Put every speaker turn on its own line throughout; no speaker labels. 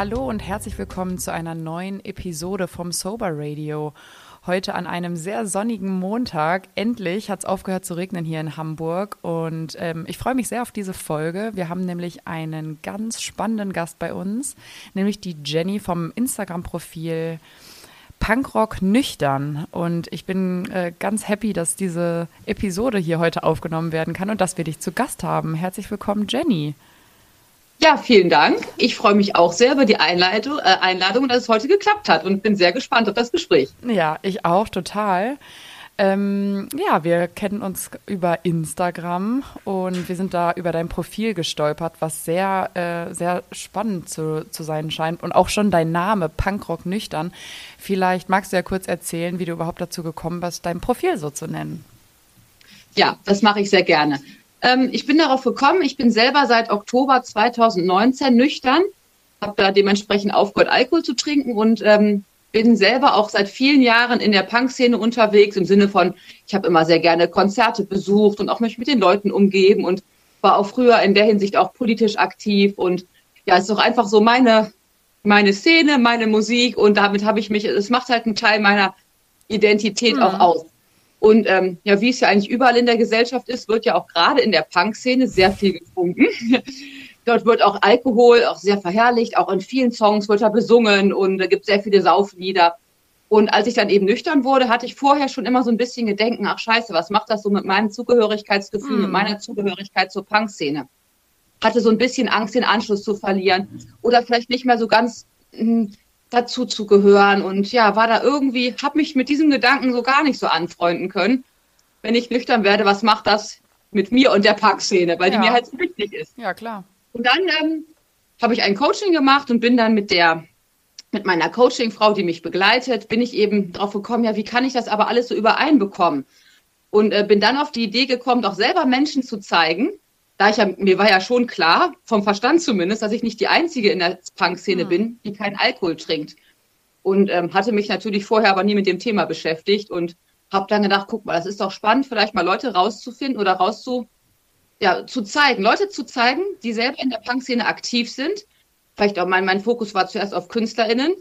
Hallo und herzlich willkommen zu einer neuen Episode vom Sober Radio. Heute an einem sehr sonnigen Montag. Endlich hat es aufgehört zu regnen hier in Hamburg und ähm, ich freue mich sehr auf diese Folge. Wir haben nämlich einen ganz spannenden Gast bei uns, nämlich die Jenny vom Instagram-Profil Punkrock nüchtern. Und ich bin äh, ganz happy, dass diese Episode hier heute aufgenommen werden kann und dass wir dich zu Gast haben. Herzlich willkommen, Jenny.
Ja, vielen Dank. Ich freue mich auch sehr über die Einleitung, äh, Einladung, dass es heute geklappt hat und bin sehr gespannt auf das Gespräch.
Ja, ich auch total. Ähm, ja, wir kennen uns über Instagram und wir sind da über dein Profil gestolpert, was sehr, äh, sehr spannend zu, zu sein scheint. Und auch schon dein Name, Punkrock Nüchtern. Vielleicht magst du ja kurz erzählen, wie du überhaupt dazu gekommen bist, dein Profil so zu nennen.
Ja, das mache ich sehr gerne. Ähm, ich bin darauf gekommen, ich bin selber seit Oktober 2019 nüchtern, habe da dementsprechend aufgehört, Alkohol zu trinken und ähm, bin selber auch seit vielen Jahren in der Punk-Szene unterwegs, im Sinne von, ich habe immer sehr gerne Konzerte besucht und auch mich mit den Leuten umgeben und war auch früher in der Hinsicht auch politisch aktiv und ja, es ist doch einfach so meine, meine Szene, meine Musik und damit habe ich mich, es macht halt einen Teil meiner Identität mhm. auch aus. Und ähm, ja, wie es ja eigentlich überall in der Gesellschaft ist, wird ja auch gerade in der Punk-Szene sehr viel getrunken. Dort wird auch Alkohol auch sehr verherrlicht, auch in vielen Songs wird er besungen und da gibt sehr viele Sauflieder. Und als ich dann eben nüchtern wurde, hatte ich vorher schon immer so ein bisschen Gedenken, ach scheiße, was macht das so mit meinem Zugehörigkeitsgefühl, mm. mit meiner Zugehörigkeit zur Punk-Szene? Hatte so ein bisschen Angst, den Anschluss zu verlieren oder vielleicht nicht mehr so ganz mh, hm, dazu zu gehören und ja, war da irgendwie, habe mich mit diesem Gedanken so gar nicht so anfreunden können. Wenn ich nüchtern werde, was macht das mit mir und der Parkszene, weil ja. die mir halt so wichtig ist.
Ja, klar.
Und dann ähm, habe ich ein Coaching gemacht und bin dann mit der mit meiner Coachingfrau, die mich begleitet, bin ich eben drauf gekommen, ja, wie kann ich das aber alles so übereinbekommen? Und äh, bin dann auf die Idee gekommen, doch selber Menschen zu zeigen, da ich ja, mir war ja schon klar, vom Verstand zumindest, dass ich nicht die Einzige in der Punk-Szene mhm. bin, die keinen Alkohol trinkt. Und ähm, hatte mich natürlich vorher aber nie mit dem Thema beschäftigt und habe dann gedacht, guck mal, das ist doch spannend, vielleicht mal Leute rauszufinden oder rauszu, ja, zu zeigen, Leute zu zeigen, die selber in der Punk-Szene aktiv sind. Vielleicht auch mein, mein Fokus war zuerst auf KünstlerInnen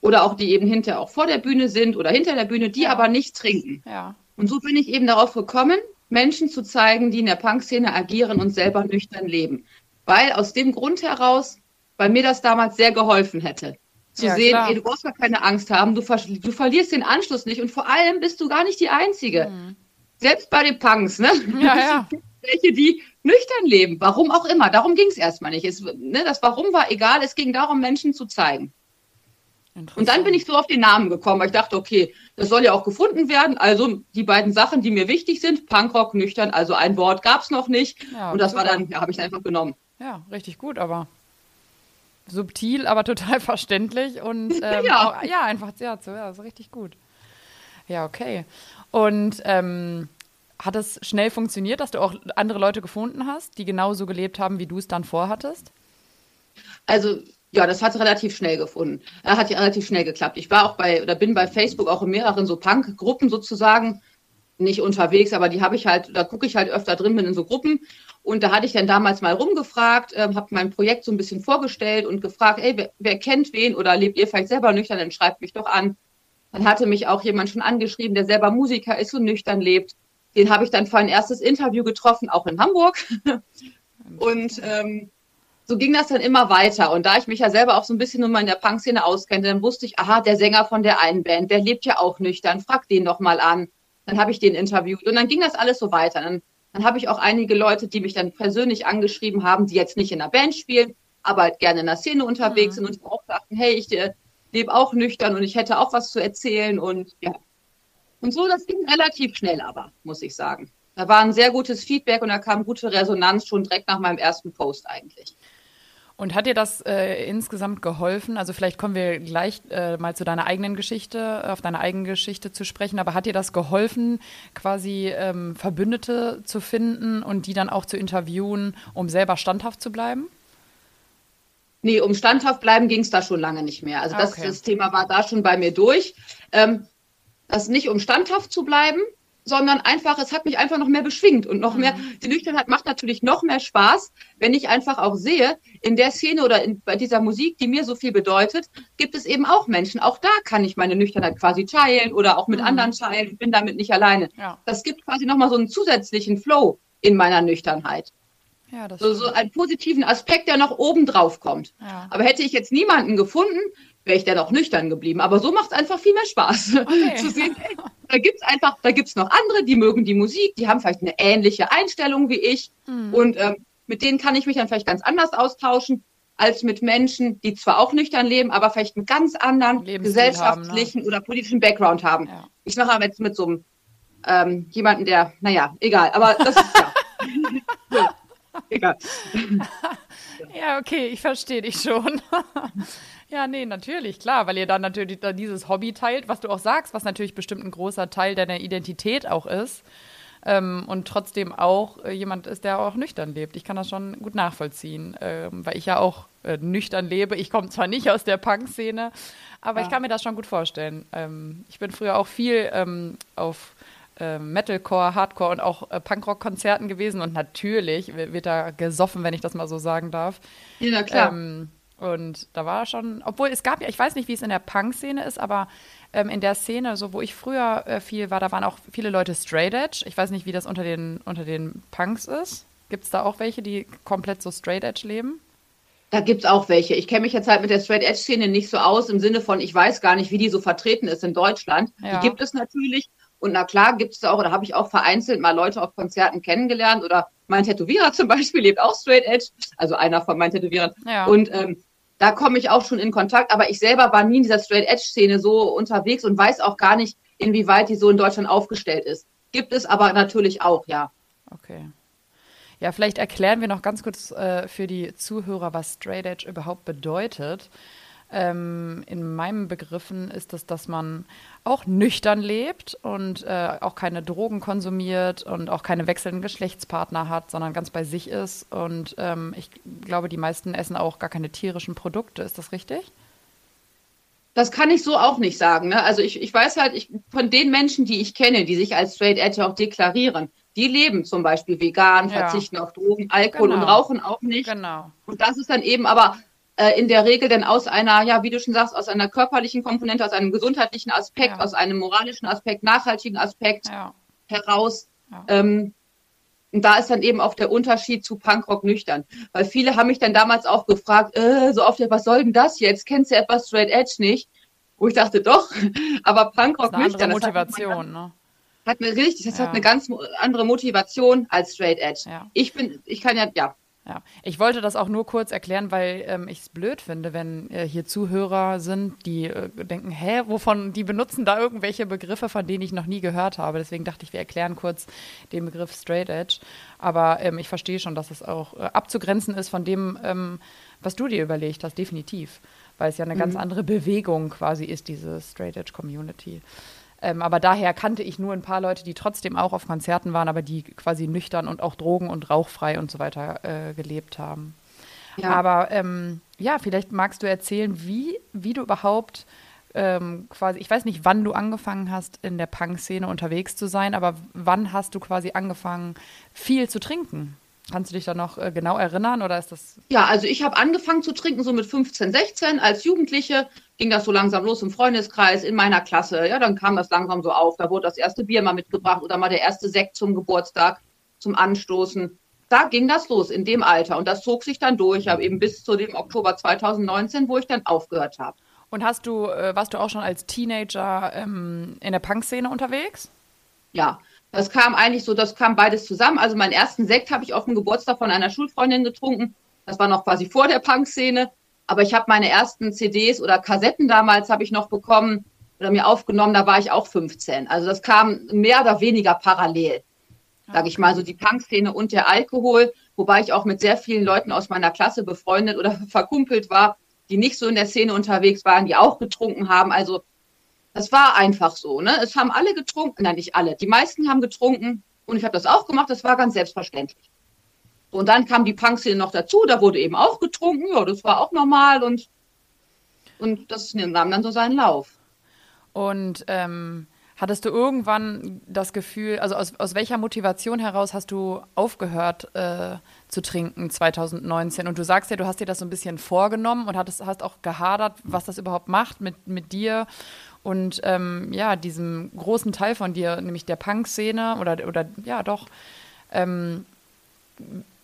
oder auch die eben hinter auch vor der Bühne sind oder hinter der Bühne, die ja. aber nicht trinken. Ja. Und so bin ich eben darauf gekommen, Menschen zu zeigen, die in der Punkszene agieren und selber nüchtern leben. Weil aus dem Grund heraus, weil mir das damals sehr geholfen hätte. Zu ja, sehen, ey, du brauchst gar keine Angst haben, du, ver du, verlierst den Anschluss nicht und vor allem bist du gar nicht die Einzige. Mhm. Selbst bei den Punks, ne? Ja, ja. Welche, die nüchtern leben, warum auch immer. Darum ging es erstmal nicht. Es, ne, das Warum war egal, es ging darum, Menschen zu zeigen. Und dann bin ich so auf den Namen gekommen, weil ich dachte, okay, das soll ja auch gefunden werden. Also die beiden Sachen, die mir wichtig sind, Punkrock, nüchtern, also ein Wort gab es noch nicht. Ja, und das super. war dann, ja, habe ich einfach genommen.
Ja, richtig gut, aber subtil, aber total verständlich und ähm, ja. Auch, ja, einfach ja, so, ja, so richtig gut. Ja, okay. Und ähm, hat es schnell funktioniert, dass du auch andere Leute gefunden hast, die genauso gelebt haben, wie du es dann vorhattest?
Also ja, das hat relativ schnell gefunden. Er hat ja relativ schnell geklappt. Ich war auch bei oder bin bei Facebook auch in mehreren so Punk-Gruppen sozusagen nicht unterwegs, aber die habe ich halt, da gucke ich halt öfter drin, bin in so Gruppen. Und da hatte ich dann damals mal rumgefragt, äh, habe mein Projekt so ein bisschen vorgestellt und gefragt, ey, wer, wer kennt wen oder lebt ihr vielleicht selber nüchtern, dann schreibt mich doch an. Dann hatte mich auch jemand schon angeschrieben, der selber Musiker ist und nüchtern lebt. Den habe ich dann für ein erstes Interview getroffen, auch in Hamburg. und ähm, so ging das dann immer weiter. Und da ich mich ja selber auch so ein bisschen nur mal in der Punk-Szene auskennte, dann wusste ich, aha, der Sänger von der einen Band, der lebt ja auch nüchtern, frag den doch mal an. Dann habe ich den interviewt und dann ging das alles so weiter. Dann, dann habe ich auch einige Leute, die mich dann persönlich angeschrieben haben, die jetzt nicht in der Band spielen, aber halt gerne in der Szene unterwegs mhm. sind und auch dachten, hey, ich äh, lebe auch nüchtern und ich hätte auch was zu erzählen und ja. Und so, das ging relativ schnell aber, muss ich sagen. Da war ein sehr gutes Feedback und da kam gute Resonanz schon direkt nach meinem ersten Post eigentlich.
Und hat dir das äh, insgesamt geholfen? Also vielleicht kommen wir gleich äh, mal zu deiner eigenen Geschichte, auf deine eigene Geschichte zu sprechen, aber hat dir das geholfen, quasi ähm, Verbündete zu finden und die dann auch zu interviewen, um selber standhaft zu bleiben?
Nee, um standhaft bleiben ging es da schon lange nicht mehr. Also das, okay. das Thema war da schon bei mir durch. Ähm, das nicht um standhaft zu bleiben, sondern einfach, es hat mich einfach noch mehr beschwingt und noch mhm. mehr, die Nüchternheit macht natürlich noch mehr Spaß, wenn ich einfach auch sehe, in der Szene oder in, bei dieser Musik, die mir so viel bedeutet, gibt es eben auch Menschen. Auch da kann ich meine Nüchternheit quasi teilen oder auch mit mhm. anderen teilen. Ich bin damit nicht alleine. Ja. Das gibt quasi nochmal so einen zusätzlichen Flow in meiner Nüchternheit. Ja, das so, so einen positiven Aspekt, der noch oben drauf kommt. Ja. Aber hätte ich jetzt niemanden gefunden, wäre ich dann auch nüchtern geblieben. Aber so macht es einfach viel mehr Spaß okay. zu sehen. Hey, da gibt's einfach, da gibt's noch andere, die mögen die Musik, die haben vielleicht eine ähnliche Einstellung wie ich. Mhm. Und ähm, mit denen kann ich mich dann vielleicht ganz anders austauschen als mit Menschen, die zwar auch nüchtern leben, aber vielleicht einen ganz anderen gesellschaftlichen haben, ne? oder politischen Background haben. Ja. Ich mache jetzt mit so einem ähm, jemanden, der, naja, egal, aber das ist ja.
egal. ja, okay, ich verstehe dich schon. Ja, nee, natürlich, klar, weil ihr dann natürlich dann dieses Hobby teilt, was du auch sagst, was natürlich bestimmt ein großer Teil deiner Identität auch ist. Ähm, und trotzdem auch äh, jemand ist, der auch nüchtern lebt. Ich kann das schon gut nachvollziehen, ähm, weil ich ja auch äh, nüchtern lebe. Ich komme zwar nicht aus der Punk-Szene, aber ja. ich kann mir das schon gut vorstellen. Ähm, ich bin früher auch viel ähm, auf äh, Metalcore, Hardcore und auch äh, Punkrock-Konzerten gewesen und natürlich wird da gesoffen, wenn ich das mal so sagen darf.
Ja, klar.
Und da war schon, obwohl es gab ja, ich weiß nicht, wie es in der Punk-Szene ist, aber ähm, in der Szene, so wo ich früher äh, viel war, da waren auch viele Leute straight edge. Ich weiß nicht, wie das unter den, unter den Punks ist. Gibt es da auch welche, die komplett so straight edge leben?
Da gibt es auch welche. Ich kenne mich jetzt halt mit der Straight Edge Szene nicht so aus, im Sinne von, ich weiß gar nicht, wie die so vertreten ist in Deutschland. Ja. Die gibt es natürlich. Und na klar gibt es auch, oder habe ich auch vereinzelt mal Leute auf Konzerten kennengelernt oder mein Tätowierer zum Beispiel lebt auch Straight Edge, also einer von meinen Tätowierern. Ja. Und ähm, da komme ich auch schon in Kontakt, aber ich selber war nie in dieser Straight Edge Szene so unterwegs und weiß auch gar nicht, inwieweit die so in Deutschland aufgestellt ist. Gibt es aber natürlich auch, ja.
Okay. Ja, vielleicht erklären wir noch ganz kurz äh, für die Zuhörer, was Straight Edge überhaupt bedeutet. Ähm, in meinen Begriffen ist es, dass man auch nüchtern lebt und äh, auch keine Drogen konsumiert und auch keine wechselnden Geschlechtspartner hat, sondern ganz bei sich ist. Und ähm, ich glaube, die meisten essen auch gar keine tierischen Produkte. Ist das richtig?
Das kann ich so auch nicht sagen. Ne? Also ich, ich weiß halt, ich, von den Menschen, die ich kenne, die sich als Straight Edge auch deklarieren, die leben zum Beispiel vegan, ja. verzichten auf Drogen, Alkohol genau. und rauchen auch nicht. Genau. Und das ist dann eben aber äh, in der Regel dann aus einer, ja, wie du schon sagst, aus einer körperlichen Komponente, aus einem gesundheitlichen Aspekt, ja. aus einem moralischen Aspekt, nachhaltigen Aspekt ja. heraus. Ähm, und da ist dann eben auch der Unterschied zu Punkrock nüchtern. Weil viele haben mich dann damals auch gefragt, äh, so oft, was soll denn das jetzt? Kennst du etwas Straight Edge nicht? Wo ich dachte, doch, aber Punkrock
das ist eine nüchtern. Andere Motivation, ne?
Hat mir richtig, das ja. hat eine ganz andere Motivation als Straight Edge. Ja. Ich bin, ich kann ja, ja,
ja, ich wollte das auch nur kurz erklären, weil ähm, ich es blöd finde, wenn äh, hier Zuhörer sind, die äh, denken, hä, wovon, die benutzen da irgendwelche Begriffe, von denen ich noch nie gehört habe. Deswegen dachte ich, wir erklären kurz den Begriff Straight Edge. Aber ähm, ich verstehe schon, dass es auch äh, abzugrenzen ist von dem, ähm, was du dir überlegt hast, definitiv. Weil es ja eine mhm. ganz andere Bewegung quasi ist, diese Straight Edge Community. Ähm, aber daher kannte ich nur ein paar Leute, die trotzdem auch auf Konzerten waren, aber die quasi nüchtern und auch drogen- und rauchfrei und so weiter äh, gelebt haben. Ja. Aber ähm, ja, vielleicht magst du erzählen, wie, wie du überhaupt ähm, quasi, ich weiß nicht, wann du angefangen hast, in der Punk-Szene unterwegs zu sein, aber wann hast du quasi angefangen, viel zu trinken? Kannst du dich da noch äh, genau erinnern oder ist das?
Ja, also ich habe angefangen zu trinken so mit 15, 16 als Jugendliche. Ging das so langsam los im Freundeskreis, in meiner Klasse. Ja, dann kam das langsam so auf. Da wurde das erste Bier mal mitgebracht oder mal der erste Sekt zum Geburtstag, zum Anstoßen. Da ging das los in dem Alter und das zog sich dann durch, aber eben bis zu dem Oktober 2019, wo ich dann aufgehört habe.
Und hast du, äh, warst du auch schon als Teenager ähm, in der Punk-Szene unterwegs?
Ja, das kam eigentlich so, das kam beides zusammen. Also meinen ersten Sekt habe ich auf dem Geburtstag von einer Schulfreundin getrunken. Das war noch quasi vor der Punk-Szene. Aber ich habe meine ersten CDs oder Kassetten damals habe ich noch bekommen oder mir aufgenommen, da war ich auch 15. Also das kam mehr oder weniger parallel, sage ich mal, so die Punk-Szene und der Alkohol, wobei ich auch mit sehr vielen Leuten aus meiner Klasse befreundet oder verkumpelt war, die nicht so in der Szene unterwegs waren, die auch getrunken haben. Also das war einfach so. Ne? Es haben alle getrunken, nein, nicht alle. Die meisten haben getrunken und ich habe das auch gemacht. Das war ganz selbstverständlich. Und dann kam die Punkszene noch dazu. Da wurde eben auch getrunken. Ja, das war auch normal und und das nahm dann so seinen Lauf.
Und ähm, Hattest du irgendwann das Gefühl, also aus, aus welcher Motivation heraus hast du aufgehört äh, zu trinken 2019? Und du sagst ja, du hast dir das so ein bisschen vorgenommen und hattest, hast auch gehadert, was das überhaupt macht mit, mit dir und ähm, ja, diesem großen Teil von dir, nämlich der Punk-Szene oder, oder ja doch. Ähm,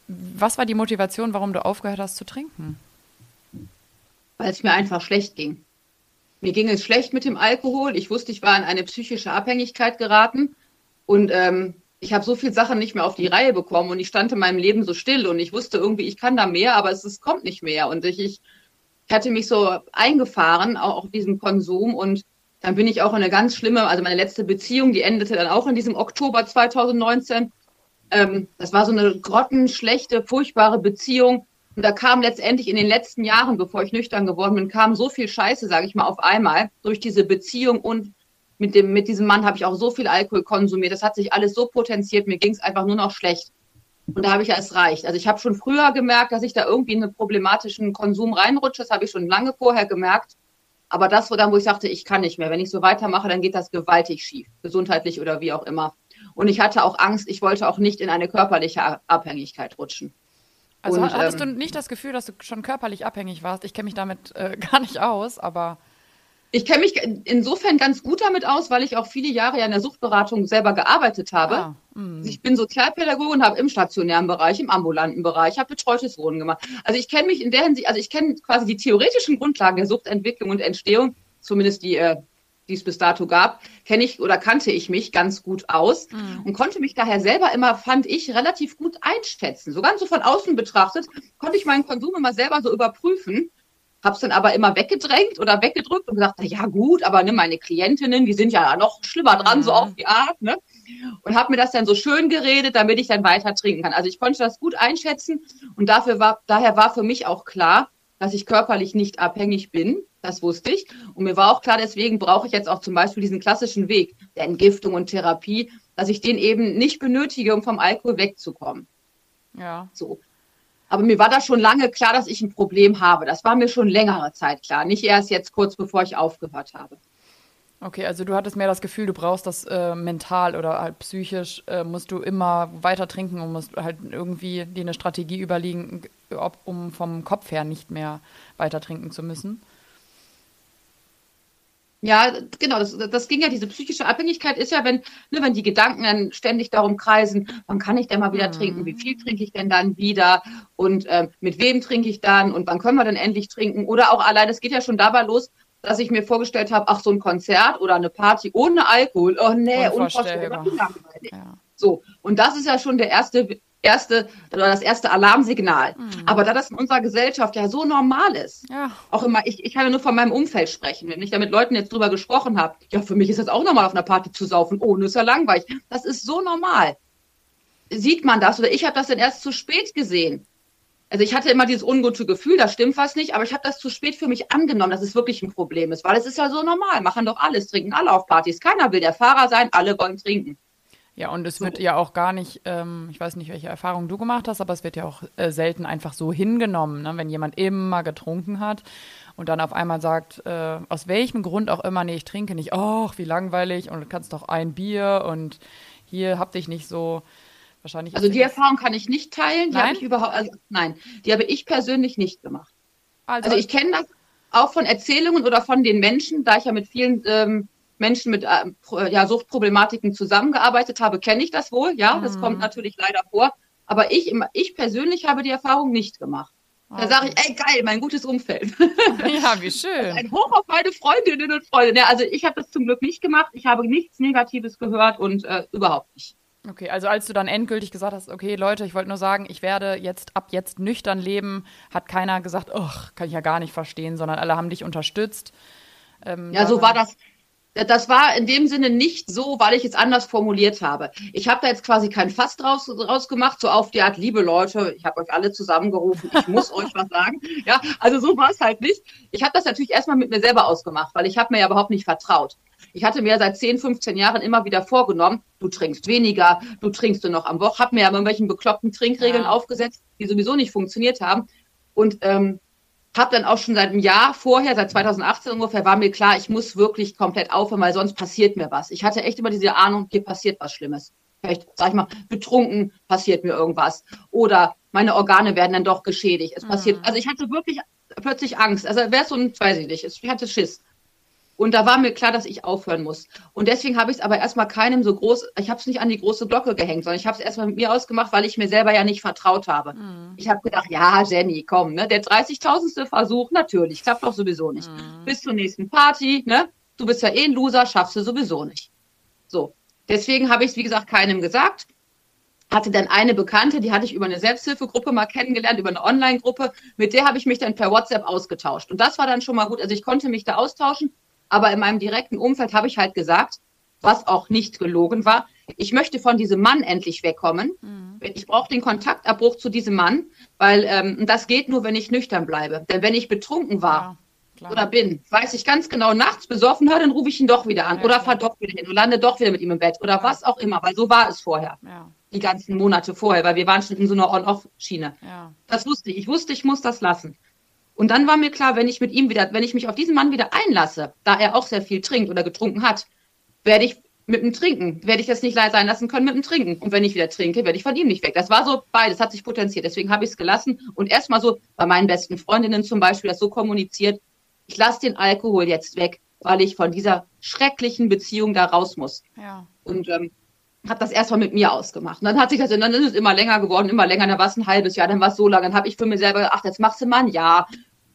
was war die Motivation, warum du aufgehört hast zu trinken?
Weil es mir einfach schlecht ging. Mir ging es schlecht mit dem Alkohol. Ich wusste, ich war in eine psychische Abhängigkeit geraten. Und ähm, ich habe so viele Sachen nicht mehr auf die Reihe bekommen und ich stand in meinem Leben so still und ich wusste irgendwie, ich kann da mehr, aber es, es kommt nicht mehr. Und ich, ich hatte mich so eingefahren, auch auf diesen Konsum. Und dann bin ich auch in eine ganz schlimme, also meine letzte Beziehung, die endete dann auch in diesem Oktober 2019. Ähm, das war so eine grottenschlechte, furchtbare Beziehung. Und da kam letztendlich in den letzten Jahren, bevor ich nüchtern geworden bin, kam so viel Scheiße, sage ich mal, auf einmal durch diese Beziehung und mit dem mit diesem Mann habe ich auch so viel Alkohol konsumiert. Das hat sich alles so potenziert. Mir ging es einfach nur noch schlecht. Und da habe ich ja, es reicht. Also ich habe schon früher gemerkt, dass ich da irgendwie in einen problematischen Konsum reinrutsche. Das habe ich schon lange vorher gemerkt. Aber das, wo dann, wo ich sagte, ich kann nicht mehr. Wenn ich so weitermache, dann geht das gewaltig schief, gesundheitlich oder wie auch immer. Und ich hatte auch Angst, ich wollte auch nicht in eine körperliche Abhängigkeit rutschen.
Also
und,
hattest
ähm,
du nicht das Gefühl, dass du schon körperlich abhängig warst? Ich kenne mich damit äh, gar nicht aus, aber.
Ich kenne mich insofern ganz gut damit aus, weil ich auch viele Jahre ja in der Suchtberatung selber gearbeitet habe.
Ah, mm.
ich bin Sozialpädagoge und habe im stationären Bereich, im ambulanten Bereich, habe betreutes Wohnen gemacht. Also ich kenne mich in der Hinsicht, also ich kenne quasi die theoretischen Grundlagen der Suchtentwicklung und Entstehung, zumindest die, äh, die es bis dato gab, kenne ich oder kannte ich mich ganz gut aus
Mm.
und konnte mich daher selber immer, fand ich, relativ gut einschätzen. So ganz so von außen betrachtet, konnte ich meinen Konsum immer selber so überprüfen. Hab's dann aber immer weggedrängt oder weggedrückt und gesagt, na ja gut, aber ne, meine Klientinnen, die sind ja noch schlimmer dran,
Mhm.
so auf die Art, ne? Und habe mir das dann so schön geredet, damit ich dann weiter trinken kann. Also ich konnte das gut einschätzen und dafür war, daher war für mich auch klar, dass ich körperlich nicht abhängig bin. Das wusste ich. Und mir war auch klar, deswegen brauche ich jetzt auch zum Beispiel diesen klassischen Weg der Entgiftung und Therapie, dass ich den eben nicht benötige, um vom Alkohol wegzukommen.
Ja.
So. Aber mir war das schon lange klar, dass ich ein Problem habe. Das war mir schon längere Zeit klar. Nicht erst jetzt kurz bevor ich aufgehört habe.
Okay, also du hattest mehr das Gefühl, du brauchst das äh, mental oder halt psychisch, äh, musst du immer weiter trinken und musst halt irgendwie dir eine Strategie überlegen, ob, um vom Kopf her nicht mehr weiter trinken zu müssen.
Ja, genau, das, das ging ja, diese psychische Abhängigkeit ist ja, wenn, ne, wenn die Gedanken dann ständig darum kreisen, wann kann ich denn mal wieder
Mhm.
trinken, wie viel trinke ich denn dann wieder und ähm, mit wem trinke ich dann und wann können wir denn endlich trinken? Oder auch allein, es geht ja schon dabei los, dass ich mir vorgestellt habe, ach, so ein Konzert oder eine Party ohne Alkohol, oh nee,
Unvorstellbar.
unvorstellbar.
Ja.
So, und das ist ja schon der erste, erste oder das erste Alarmsignal.
Mhm.
Aber da das in unserer Gesellschaft ja so normal ist,
Ja.
auch immer, ich, ich kann ja nur von meinem Umfeld sprechen. Wenn ich da mit Leuten jetzt drüber gesprochen habe, ja, für mich ist das auch normal, auf einer Party zu saufen. Oh, das ist ja langweilig. Das ist so normal. Sieht man das oder ich habe das dann erst zu spät gesehen. Also ich hatte immer dieses ungute Gefühl, da stimmt was nicht, aber ich habe das zu spät für mich angenommen, dass es wirklich ein Problem ist, weil es ist ja so normal, machen doch alles, trinken alle auf Partys. Keiner will der Fahrer sein, alle wollen trinken.
Ja, und es
So.
wird ja auch gar nicht, ähm, ich weiß nicht, welche Erfahrung du gemacht hast, aber es wird ja auch äh, selten einfach so hingenommen, ne? wenn jemand immer getrunken hat und dann auf einmal sagt, äh, aus welchem Grund auch immer, nee, ich trinke nicht, ach, wie langweilig und du kannst doch ein Bier und hier hab dich nicht so, wahrscheinlich.
Also die Erfahrung kann ich nicht teilen, die habe ich überhaupt, also, nein, die habe ich persönlich nicht gemacht.
also,
Also ich kenne das auch von Erzählungen oder von den Menschen, da ich ja mit vielen ähm, Menschen mit Pro- ja, Suchtproblematiken zusammengearbeitet habe, kenne ich das wohl. Ja, das
Mhm.
kommt natürlich leider vor. Aber ich, ich persönlich habe die Erfahrung nicht gemacht. Da sage ich, ey geil, mein gutes Umfeld.
ja, wie schön.
Ein Hoch auf meine Freundinnen und Freunde. Ja, also ich habe das zum Glück nicht gemacht. Ich habe nichts Negatives gehört und äh, überhaupt nicht.
Okay, also als du dann endgültig gesagt hast, okay, Leute, ich wollte nur sagen, ich werde jetzt ab jetzt nüchtern leben, hat keiner gesagt, ach, kann ich ja gar nicht verstehen, sondern alle haben dich unterstützt. Ähm,
Ja, so war das. Das war in dem Sinne nicht so, weil ich es anders formuliert habe. Ich habe da jetzt quasi kein Fass draus, draus gemacht, so auf die Art, liebe Leute, ich habe euch alle zusammengerufen, ich muss euch was sagen. Ja, also so war es halt nicht. Ich habe das natürlich erstmal mit mir selber ausgemacht, weil ich habe mir ja überhaupt nicht vertraut. Ich hatte mir seit 10, 15 Jahren immer wieder vorgenommen, du trinkst weniger, du trinkst nur noch am Woche, habe mir ja irgendwelchen bekloppten Trinkregeln
Ja.
aufgesetzt, die sowieso nicht funktioniert haben. Und ähm, habe dann auch schon seit einem Jahr vorher, seit 2018 ungefähr, war mir klar, ich muss wirklich komplett aufhören, weil sonst passiert mir was. Ich hatte echt immer diese Ahnung, hier passiert was Schlimmes. Vielleicht, sag ich mal, betrunken passiert mir irgendwas. Oder meine Organe werden dann doch geschädigt. Es passiert, mhm. also ich hatte wirklich plötzlich Angst. Also wäre so ein, weiß ich nicht, ich hatte Schiss. Und da war mir klar, dass ich aufhören muss. Und deswegen habe ich es aber erstmal keinem so groß, ich habe es nicht an die große Glocke gehängt, sondern ich habe es erstmal mit mir ausgemacht, weil ich mir selber ja nicht vertraut habe. Mhm. Ich habe gedacht, ja, Jenny, komm, ne, der 30.000. Versuch, natürlich, klappt doch sowieso nicht. Mhm. Bis zur nächsten Party, ne? Du bist ja eh ein Loser, schaffst du sowieso nicht. So. Deswegen habe ich es, wie gesagt, keinem gesagt hatte dann eine Bekannte, die hatte ich über eine Selbsthilfegruppe mal kennengelernt, über eine Online-Gruppe. Mit der habe ich mich dann per WhatsApp ausgetauscht. Und das war dann schon mal gut. Also ich konnte mich da austauschen, aber in meinem direkten Umfeld habe ich halt gesagt, was auch nicht gelogen war, ich möchte von diesem Mann endlich wegkommen. Mhm. Ich brauche den Kontaktabbruch zu diesem Mann, weil ähm, das geht nur, wenn ich nüchtern bleibe. Denn wenn ich betrunken war ja, oder bin, weiß ich ganz genau, nachts besoffen höre, dann rufe ich ihn doch wieder an ja, oder fahre doch wieder hin und lande doch wieder mit ihm im Bett oder ja. was auch immer, weil so war es vorher. Die ganzen Monate vorher, weil wir waren schon in so einer On-Off-Schiene. Das wusste ich. Ich wusste, ich muss das lassen. Und dann war mir klar, wenn ich mit ihm wieder, wenn ich mich auf diesen Mann wieder einlasse, da er auch sehr viel trinkt oder getrunken hat, werde ich mit dem Trinken, werde ich das nicht sein lassen können mit dem Trinken. Und wenn ich wieder trinke, werde ich von ihm nicht weg. Das war so beides, hat sich potenziert. Deswegen habe ich es gelassen und erstmal so bei meinen besten Freundinnen zum Beispiel das so kommuniziert, ich lasse den Alkohol jetzt weg, weil ich von dieser schrecklichen Beziehung da raus muss. Ja. Und ähm, habe das erstmal mit mir ausgemacht. Und dann hat sich das, dann ist es immer länger geworden, immer länger. Dann war es ein halbes Jahr, dann war es so lange. Dann habe ich für mich selber gedacht, ach, jetzt machst du mal ein Jahr.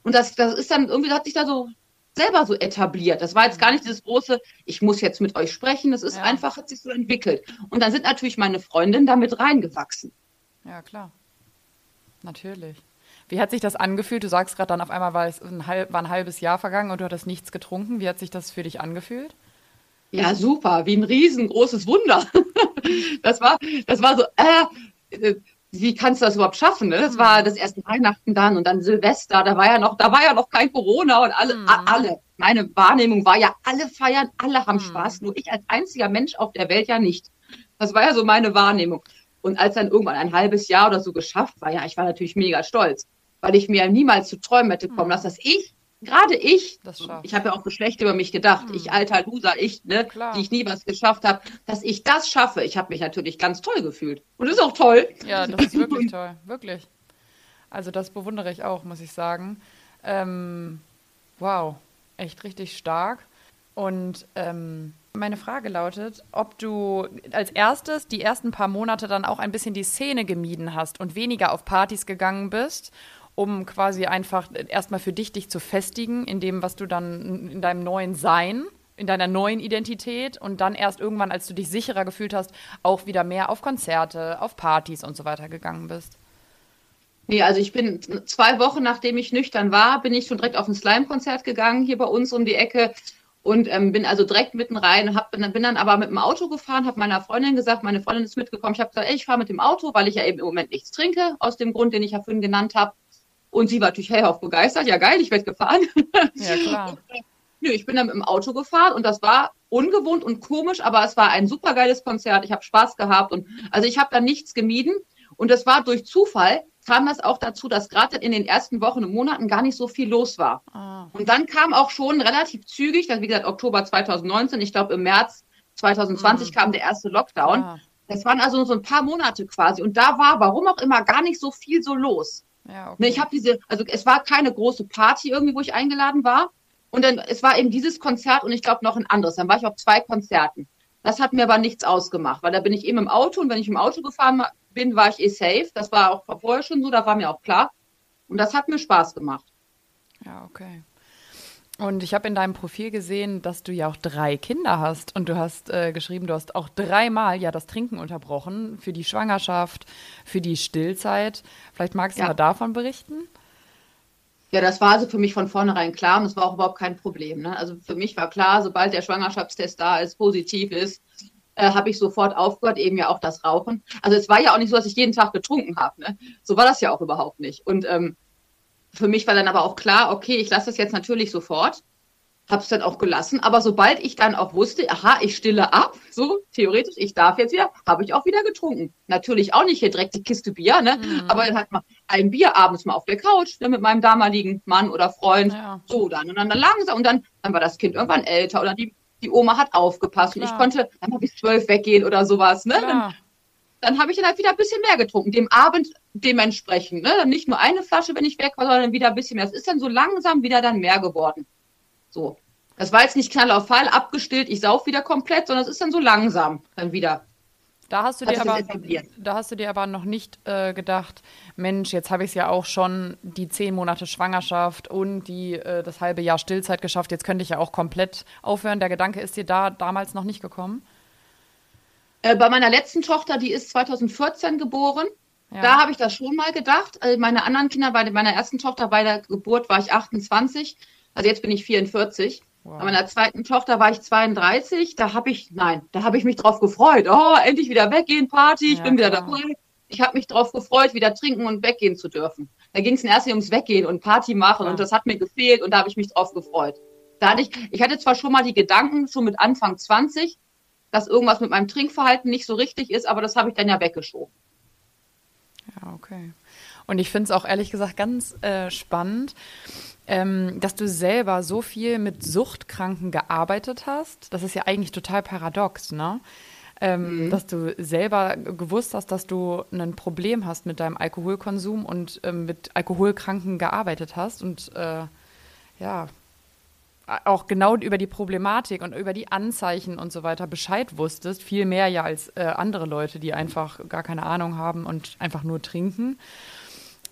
Und das, das ist dann irgendwie, hat sich da so selber so etabliert. Das war jetzt gar nicht dieses große, ich muss jetzt mit euch sprechen. Das ist ja. einfach, hat sich so entwickelt. Und dann sind natürlich meine Freundinnen damit reingewachsen.
Ja, klar. Natürlich. Wie hat sich das angefühlt? Du sagst gerade dann auf einmal, war es ein, halb, war ein halbes Jahr vergangen und du hattest nichts getrunken. Wie hat sich das für dich angefühlt?
Ja, super, wie ein riesengroßes Wunder. das war, das war so, äh, wie kannst du das überhaupt schaffen? Ne? Das war mhm. das erste Weihnachten dann und dann Silvester, da war ja noch, da war ja noch kein Corona und alle, mhm. alle. Meine Wahrnehmung war ja, alle feiern, alle haben mhm. Spaß, nur ich als einziger Mensch auf der Welt ja nicht. Das war ja so meine Wahrnehmung. Und als dann irgendwann ein halbes Jahr oder so geschafft war, ja, ich war natürlich mega stolz, weil ich mir niemals zu träumen hätte kommen mhm. lassen, dass ich gerade ich, ich habe ja auch so schlecht über mich gedacht, hm. ich alter Loser, ich, ne, Klar. die ich nie was geschafft habe, dass ich das schaffe. Ich habe mich natürlich ganz toll gefühlt. Und das ist auch toll.
Ja, das ist wirklich toll, wirklich. Also das bewundere ich auch, muss ich sagen. Ähm, wow, echt richtig stark. Und ähm, meine Frage lautet, ob du als erstes die ersten paar Monate dann auch ein bisschen die Szene gemieden hast und weniger auf Partys gegangen bist um quasi einfach erstmal für dich dich zu festigen in dem, was du dann in deinem neuen Sein, in deiner neuen Identität und dann erst irgendwann, als du dich sicherer gefühlt hast, auch wieder mehr auf Konzerte, auf Partys und so weiter gegangen bist?
Nee, also ich bin zwei Wochen nachdem ich nüchtern war, bin ich schon direkt auf ein Slime-Konzert gegangen, hier bei uns um die Ecke und ähm, bin also direkt mitten rein, hab, bin, dann aber mit dem Auto gefahren, habe meiner Freundin gesagt, meine Freundin ist mitgekommen, ich habe gesagt, ey, ich fahre mit dem Auto, weil ich ja eben im Moment nichts trinke, aus dem Grund, den ich ja vorhin genannt habe. Und sie war natürlich hellauf begeistert. Ja, geil, ich werde gefahren. Ja, klar. Nö, ich bin dann mit dem Auto gefahren und das war ungewohnt und komisch, aber es war ein super geiles Konzert. Ich habe Spaß gehabt und also ich habe da nichts gemieden und das war durch Zufall kam das auch dazu, dass gerade in den ersten Wochen und Monaten gar nicht so viel los war. Ah. Und dann kam auch schon relativ zügig, das wie gesagt Oktober 2019, ich glaube im März 2020 mhm. kam der erste Lockdown. Ah. Das waren also so ein paar Monate quasi und da war, warum auch immer, gar nicht so viel so los. Ja, okay. Ich habe diese, also es war keine große Party irgendwie, wo ich eingeladen war. Und dann, es war eben dieses Konzert und ich glaube noch ein anderes. Dann war ich auf zwei Konzerten. Das hat mir aber nichts ausgemacht, weil da bin ich eben im Auto und wenn ich im Auto gefahren bin, war ich eh safe. Das war auch vorher schon so, da war mir auch klar. Und das hat mir Spaß gemacht.
Ja, okay. Und ich habe in deinem Profil gesehen, dass du ja auch drei Kinder hast. Und du hast äh, geschrieben, du hast auch dreimal ja das Trinken unterbrochen für die Schwangerschaft, für die Stillzeit. Vielleicht magst du ja. mal davon berichten?
Ja, das war also für mich von vornherein klar und das war auch überhaupt kein Problem. Ne? Also für mich war klar, sobald der Schwangerschaftstest da ist, positiv ist, äh, habe ich sofort aufgehört, eben ja auch das Rauchen. Also es war ja auch nicht so, dass ich jeden Tag getrunken habe. Ne? So war das ja auch überhaupt nicht. Und ähm, für mich war dann aber auch klar, okay, ich lasse das jetzt natürlich sofort. habe es dann auch gelassen. Aber sobald ich dann auch wusste, aha, ich stille ab, so theoretisch, ich darf jetzt wieder, habe ich auch wieder getrunken. Natürlich auch nicht hier direkt die Kiste Bier, ne? Mhm. Aber dann hat man ein Bier abends mal auf der Couch ne, mit meinem damaligen Mann oder Freund. Ja. So dann und dann, dann langsam und dann, dann war das Kind irgendwann älter oder die, die Oma hat aufgepasst Klar. und ich konnte dann mal bis zwölf weggehen oder sowas, ne? Dann, dann habe ich dann halt wieder ein bisschen mehr getrunken, dem Abend dementsprechend. Ne? Dann nicht nur eine Flasche, wenn ich weg war, sondern wieder ein bisschen mehr. Es ist dann so langsam wieder dann mehr geworden. So. Das war jetzt nicht Knall auf Fall, abgestillt, ich sauf wieder komplett, sondern es ist dann so langsam dann wieder.
Da hast du dir aber, da hast du dir aber noch nicht äh, gedacht, Mensch, jetzt habe ich es ja auch schon die zehn Monate Schwangerschaft und die äh, das halbe Jahr Stillzeit geschafft. Jetzt könnte ich ja auch komplett aufhören. Der Gedanke ist dir da damals noch nicht gekommen?
Äh, bei meiner letzten Tochter, die ist 2014 geboren. Ja. Da habe ich das schon mal gedacht. Also meine anderen Kinder, bei meiner ersten Tochter bei der Geburt war ich 28. Also jetzt bin ich 44. Wow. Bei meiner zweiten Tochter war ich 32. Da habe ich, nein, da habe ich mich drauf gefreut. Oh, endlich wieder weggehen, Party, ich ja, bin wieder klar. dabei. Ich habe mich drauf gefreut, wieder trinken und weggehen zu dürfen. Da ging es in erster ums Weggehen und Party machen ja. und das hat mir gefehlt und da habe ich mich drauf gefreut. Da hatte ich, ich hatte zwar schon mal die Gedanken, schon mit Anfang 20, dass irgendwas mit meinem Trinkverhalten nicht so richtig ist, aber das habe ich dann ja weggeschoben.
Ja, okay. Und ich finde es auch ehrlich gesagt ganz äh, spannend, ähm, dass du selber so viel mit Suchtkranken gearbeitet hast. Das ist ja eigentlich total paradox, ne? Ähm, mhm. Dass du selber gewusst hast, dass du ein Problem hast mit deinem Alkoholkonsum und ähm, mit Alkoholkranken gearbeitet hast und äh, ja, auch genau über die Problematik und über die Anzeichen und so weiter Bescheid wusstest, viel mehr ja als äh, andere Leute, die einfach gar keine Ahnung haben und einfach nur trinken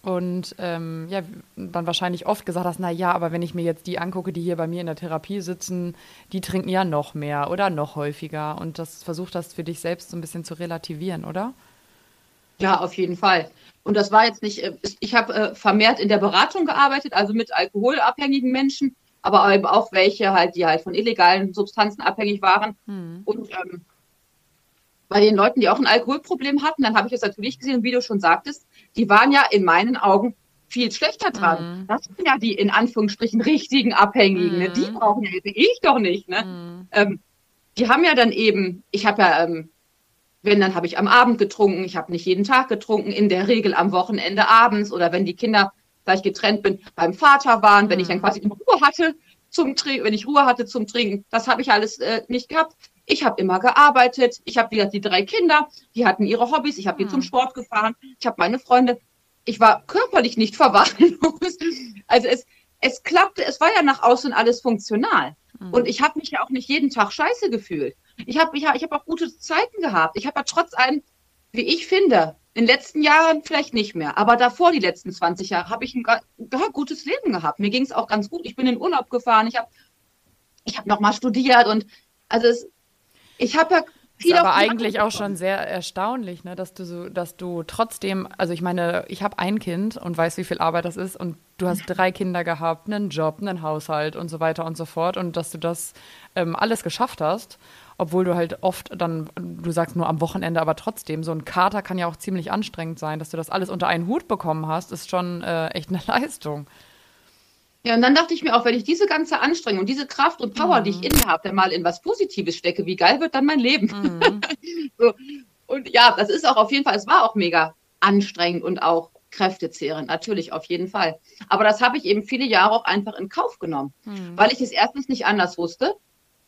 und ähm, ja, dann wahrscheinlich oft gesagt hast, na ja, aber wenn ich mir jetzt die angucke, die hier bei mir in der Therapie sitzen, die trinken ja noch mehr oder noch häufiger und das versucht hast für dich selbst so ein bisschen zu relativieren, oder?
Ja, auf jeden Fall. Und das war jetzt nicht, äh, ich habe äh, vermehrt in der Beratung gearbeitet, also mit alkoholabhängigen Menschen, aber eben auch welche halt, die halt von illegalen Substanzen abhängig waren. Hm. Und ähm, bei den Leuten, die auch ein Alkoholproblem hatten, dann habe ich es natürlich gesehen, wie du schon sagtest, die waren ja in meinen Augen viel schlechter dran. Mhm. Das sind ja die in Anführungsstrichen richtigen Abhängigen. Mhm. Ne? Die mhm. brauchen ja ich doch nicht. Ne? Mhm. Ähm, die haben ja dann eben, ich habe ja, ähm, wenn, dann habe ich am Abend getrunken, ich habe nicht jeden Tag getrunken, in der Regel am Wochenende abends oder wenn die Kinder, gleich getrennt bin, beim Vater waren, wenn ich dann mhm. quasi Ruhe hatte zum Trinken, wenn ich Ruhe hatte zum Trinken, das habe ich alles äh, nicht gehabt. Ich habe immer gearbeitet. Ich habe wieder die drei Kinder, die hatten ihre Hobbys. Ich habe die zum hm. Sport gefahren. Ich habe meine Freunde. Ich war körperlich nicht verwahrlost. Also es, es klappte. Es war ja nach außen alles funktional. Mhm. Und ich habe mich ja auch nicht jeden Tag scheiße gefühlt. Ich habe ich hab, ich hab auch gute Zeiten gehabt. Ich habe ja trotz allem, wie ich finde, in den letzten Jahren vielleicht nicht mehr, aber davor die letzten 20 Jahre habe ich ein ja, gutes Leben gehabt. Mir ging es auch ganz gut. Ich bin in Urlaub gefahren. Ich habe ich hab nochmal studiert und also es, ich habe ja
viel aber eigentlich auch schon sehr erstaunlich, ne, dass du so, dass du trotzdem, also ich meine, ich habe ein Kind und weiß, wie viel Arbeit das ist und du hast drei Kinder gehabt, einen Job, einen Haushalt und so weiter und so fort und dass du das ähm, alles geschafft hast, obwohl du halt oft dann, du sagst nur am Wochenende, aber trotzdem, so ein Kater kann ja auch ziemlich anstrengend sein, dass du das alles unter einen Hut bekommen hast, ist schon äh, echt eine Leistung.
Ja, und dann dachte ich mir auch, wenn ich diese ganze Anstrengung, diese Kraft und Power, mhm. die ich mhm. in mir habe, dann mal in was Positives stecke, wie geil wird dann mein Leben? Mhm. so. Und ja, das ist auch auf jeden Fall, es war auch mega anstrengend und auch kräftezehrend, natürlich, auf jeden Fall. Aber das habe ich eben viele Jahre auch einfach in Kauf genommen, mhm. weil ich es erstens nicht anders wusste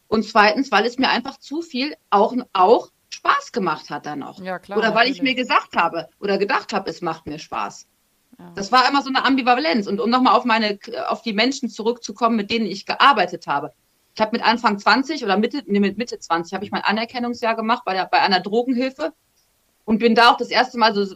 und zweitens, weil es mir einfach zu viel auch, auch Spaß gemacht hat dann noch. Ja, klar, oder weil natürlich. ich mir gesagt habe oder gedacht habe, es macht mir Spaß. Das war immer so eine Ambivalenz. Und um nochmal auf meine, auf die Menschen zurückzukommen, mit denen ich gearbeitet habe. Ich habe mit Anfang 20 oder Mitte, nee, mit Mitte 20 habe ich mein Anerkennungsjahr gemacht bei, der, bei einer Drogenhilfe und bin da auch das erste Mal so